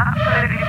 Absolutely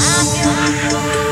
Party!